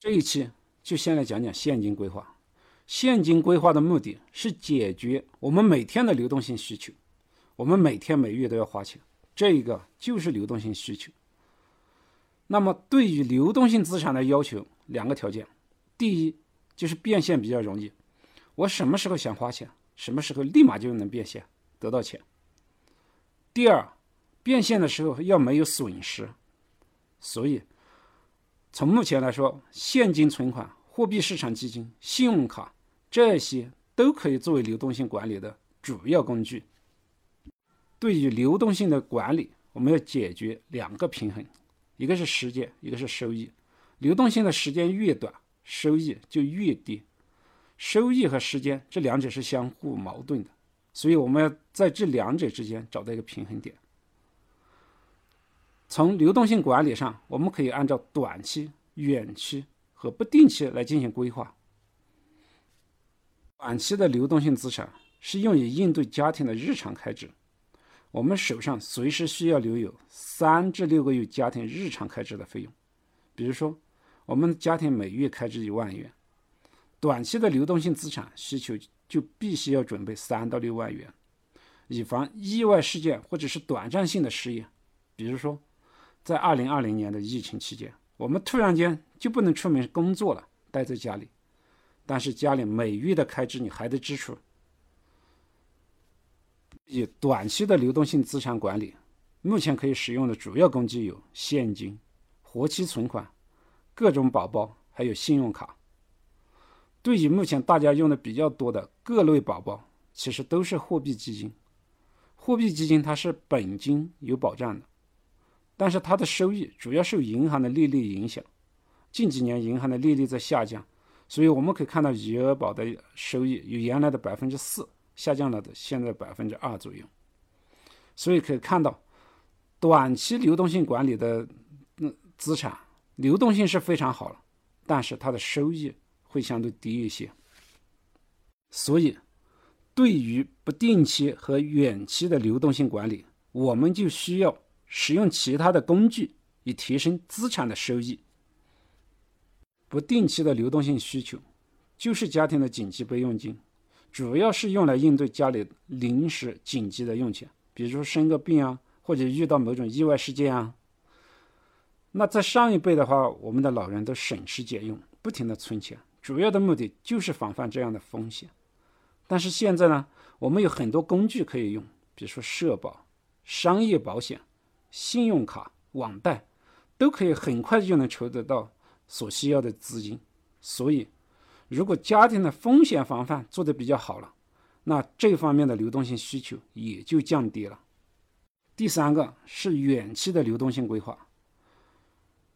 这一期就先来讲讲现金规划。现金规划的目的是解决我们每天的流动性需求，我们每天每月都要花钱，这一个就是流动性需求。那么对于流动性资产的要求，两个条件：第一就是变现比较容易，我什么时候想花钱，什么时候立马就能变现得到钱；第二，变现的时候要没有损失。所以，从目前来说，现金存款、货币市场基金、信用卡这些都可以作为流动性管理的主要工具。对于流动性的管理，我们要解决两个平衡。一个是时间，一个是收益。流动性的时间越短，收益就越低。收益和时间这两者是相互矛盾的，所以我们要在这两者之间找到一个平衡点。从流动性管理上，我们可以按照短期、远期和不定期来进行规划。短期的流动性资产是用于应对家庭的日常开支。我们手上随时需要留有三至六个月家庭日常开支的费用，比如说，我们家庭每月开支一万元，短期的流动性资产需求就必须要准备三到六万元，以防意外事件或者是短暂性的失业。比如说，在二零二零年的疫情期间，我们突然间就不能出门工作了，待在家里，但是家里每月的开支你还得支出。以短期的流动性资产管理，目前可以使用的主要工具有现金、活期存款、各种宝宝，还有信用卡。对于目前大家用的比较多的各类宝宝，其实都是货币基金。货币基金它是本金有保障的，但是它的收益主要受银行的利率影响。近几年银行的利率在下降，所以我们可以看到余额宝的收益由原来的百分之四。下降了的，现在百分之二左右，所以可以看到，短期流动性管理的嗯资产流动性是非常好了，但是它的收益会相对低一些。所以，对于不定期和远期的流动性管理，我们就需要使用其他的工具以提升资产的收益。不定期的流动性需求就是家庭的紧急备用金。主要是用来应对家里临时紧急的用钱，比如说生个病啊，或者遇到某种意外事件啊。那在上一辈的话，我们的老人都省吃俭用，不停的存钱，主要的目的就是防范这样的风险。但是现在呢，我们有很多工具可以用，比如说社保、商业保险、信用卡、网贷，都可以很快就能筹得到所需要的资金，所以。如果家庭的风险防范做得比较好了，那这方面的流动性需求也就降低了。第三个是远期的流动性规划。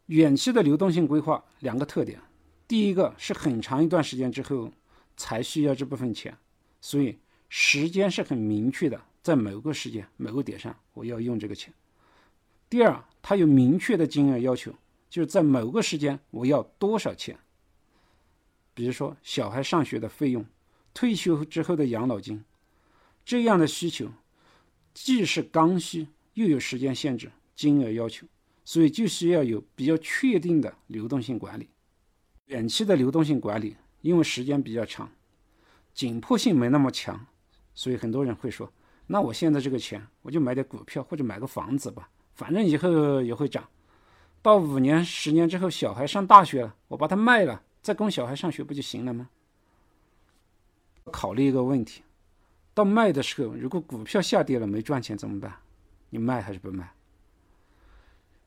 远期的流动性规划两个特点：第一个是很长一段时间之后才需要这部分钱，所以时间是很明确的，在某个时间某个点上我要用这个钱；第二，它有明确的金额要求，就是在某个时间我要多少钱。比如说，小孩上学的费用、退休之后的养老金，这样的需求，既是刚需，又有时间限制、金额要求，所以就需要有比较确定的流动性管理。远期的流动性管理，因为时间比较长，紧迫性没那么强，所以很多人会说：“那我现在这个钱，我就买点股票或者买个房子吧，反正以后也会涨。到五年、十年之后，小孩上大学了，我把它卖了。”再供小孩上学不就行了吗？考虑一个问题：到卖的时候，如果股票下跌了没赚钱怎么办？你卖还是不卖？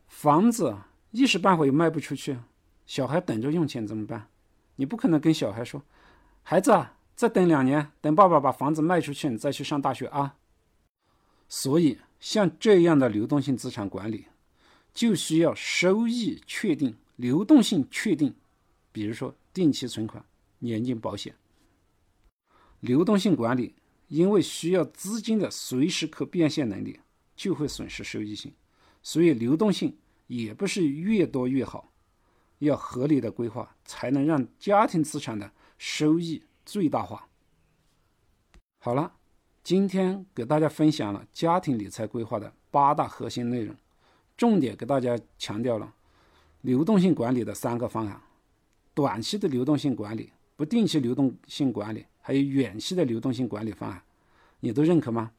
房子一时半会又卖不出去，小孩等着用钱怎么办？你不可能跟小孩说：“孩子啊，再等两年，等爸爸把房子卖出去，你再去上大学啊。”所以，像这样的流动性资产管理，就需要收益确定、流动性确定。比如说定期存款、年金保险、流动性管理，因为需要资金的随时可变现能力，就会损失收益性，所以流动性也不是越多越好，要合理的规划，才能让家庭资产的收益最大化。好了，今天给大家分享了家庭理财规划的八大核心内容，重点给大家强调了流动性管理的三个方案。短期的流动性管理、不定期流动性管理，还有远期的流动性管理方案，你都认可吗？